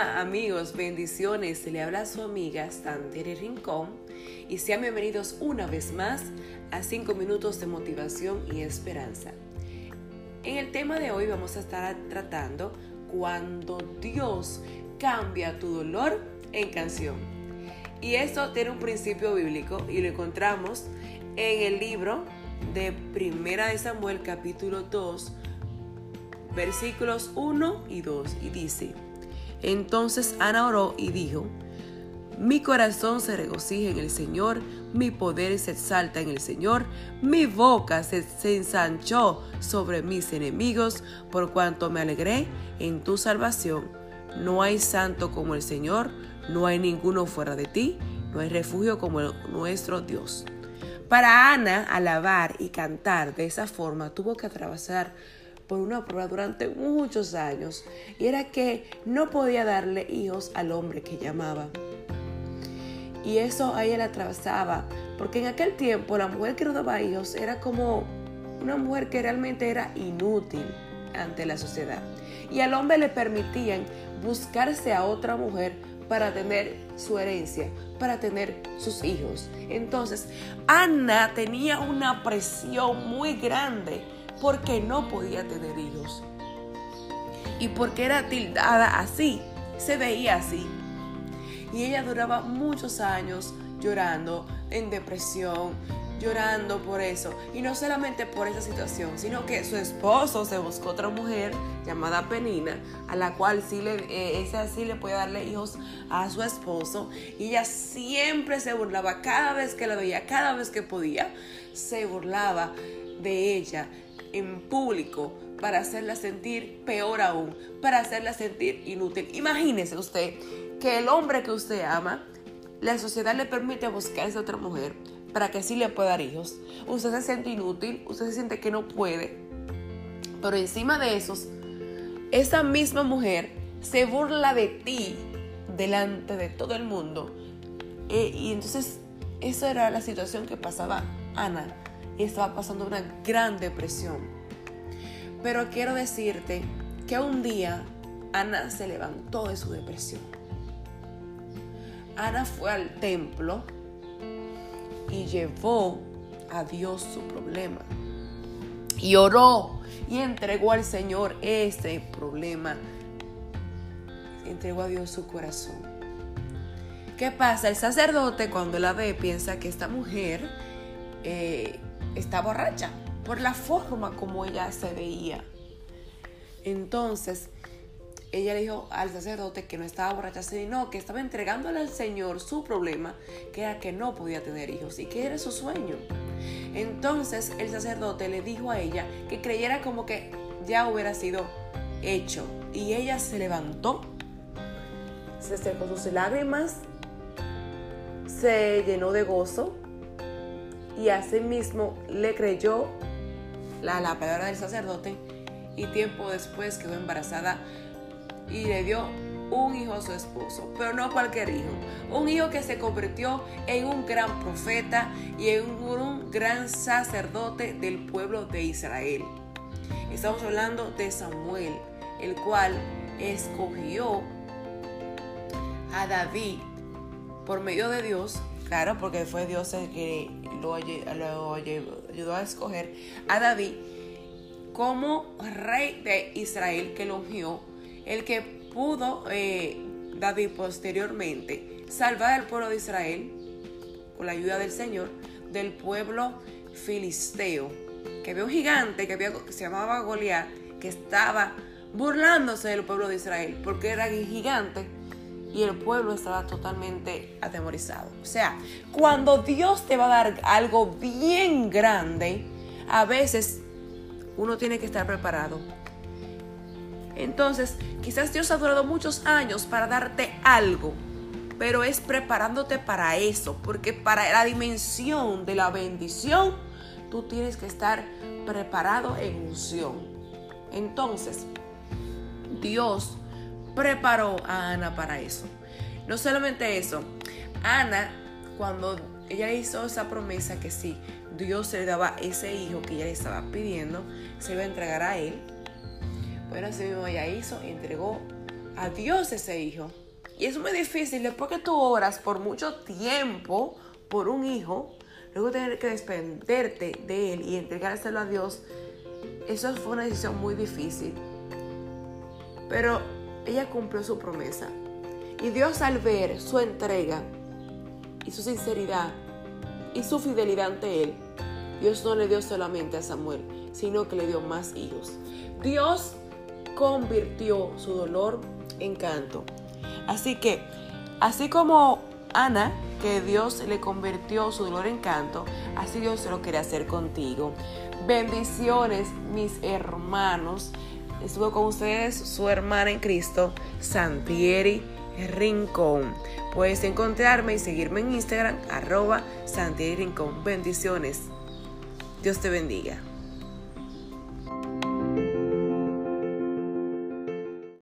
Amigos, bendiciones. Le habla su amiga Santeri Rincón y sean bienvenidos una vez más a 5 minutos de motivación y esperanza. En el tema de hoy vamos a estar tratando cuando Dios cambia tu dolor en canción. Y esto tiene un principio bíblico y lo encontramos en el libro de Primera de Samuel capítulo 2 versículos 1 y 2 y dice, entonces Ana oró y dijo, mi corazón se regocija en el Señor, mi poder se exalta en el Señor, mi boca se, ensanchó sobre mis enemigos, por cuanto me alegré en tu salvación. No hay santo como el Señor, no hay ninguno fuera de ti, no hay refugio como nuestro Dios. Para Ana, alabar y cantar de esa forma tuvo que atravesar por una prueba durante muchos años y era que no podía darle hijos al hombre que llamaba. Y eso a ella la atravesaba, porque en aquel tiempo la mujer que no daba hijos era como una mujer que realmente era inútil ante la sociedad. Y al hombre le permitían buscarse a otra mujer para tener su herencia, para tener sus hijos. Entonces, Ana tenía una presión muy grande porque no podía tener hijos. Y porque era tildada así, se veía así. Y ella duraba muchos años llorando, en depresión, llorando por eso. Y no solamente por esa situación, sino que su esposo se buscó otra mujer llamada Penina, a la cual sí le, eh, esa sí le puede darle hijos a su esposo. Y ella siempre se burlaba, cada vez que la veía, cada vez que podía, se burlaba de ella en público para hacerla sentir peor aún, para hacerla sentir inútil. Imagínese usted que el hombre que usted ama, la sociedad le permite buscarse a otra mujer para que así le pueda dar hijos. Usted se siente inútil, usted se siente que no puede. Pero encima de eso, esa misma mujer se burla de ti delante de todo el mundo. Eh, y entonces, esa era la situación que pasaba Ana estaba pasando una gran depresión. Pero quiero decirte que un día Ana se levantó de su depresión. Ana fue al templo y llevó a Dios su problema. Y oró y entregó al Señor ese problema. Entregó a Dios su corazón. ¿Qué pasa? El sacerdote cuando la ve piensa que esta mujer eh, está borracha por la forma como ella se veía. Entonces, ella le dijo al sacerdote que no estaba borracha, sino que estaba entregándole al Señor su problema, que era que no podía tener hijos y que era su sueño. Entonces el sacerdote le dijo a ella que creyera como que ya hubiera sido hecho. Y ella se levantó, se secó sus lágrimas, se llenó de gozo y asimismo le creyó la, la palabra del sacerdote y tiempo después quedó embarazada y le dio un hijo a su esposo, pero no cualquier hijo, un hijo que se convirtió en un gran profeta y en un gran sacerdote del pueblo de Israel. Estamos hablando de Samuel, el cual escogió a David por medio de Dios Claro, porque fue Dios el que lo, ayudó a escoger a David como rey de Israel que lo ungió, el que pudo eh, David posteriormente salvar al pueblo de Israel con la ayuda del Señor del pueblo filisteo, que había un gigante que, que se llamaba Goliat, que estaba burlándose del pueblo de Israel, porque era gigante y el pueblo estaba totalmente atemorizado. O sea, cuando Dios te va a dar algo bien grande, a veces uno tiene que estar preparado. Entonces, quizás Dios ha durado muchos años para darte algo, pero es preparándote para eso, porque para la dimensión de la bendición, tú tienes que estar preparado en unción. Entonces, Dios preparó a Ana para eso. No solamente eso, Ana, cuando ella hizo esa promesa que sí, Dios le daba ese hijo que ella le estaba pidiendo, se iba a entregar a él. Bueno, así mismo ella hizo, entregó a Dios ese hijo. Y es muy difícil después que tú oras por mucho tiempo por un hijo, luego tener que desprenderte de él y entregárselo a Dios, eso fue una decisión muy difícil. Pero ella cumplió su promesa. Y Dios al ver su entrega y su sinceridad y su fidelidad ante él, Dios no le dio solamente a Samuel, sino que le dio más hijos. Dios convirtió su dolor en canto. Así que, así como Ana, que Dios le convirtió su dolor en canto, así Dios lo quiere hacer contigo. Bendiciones, mis hermanos. Estuvo con ustedes su hermana en Cristo, Santieri Rincón. Puedes encontrarme y seguirme en Instagram, arroba Santieri Rincón. Bendiciones. Dios te bendiga.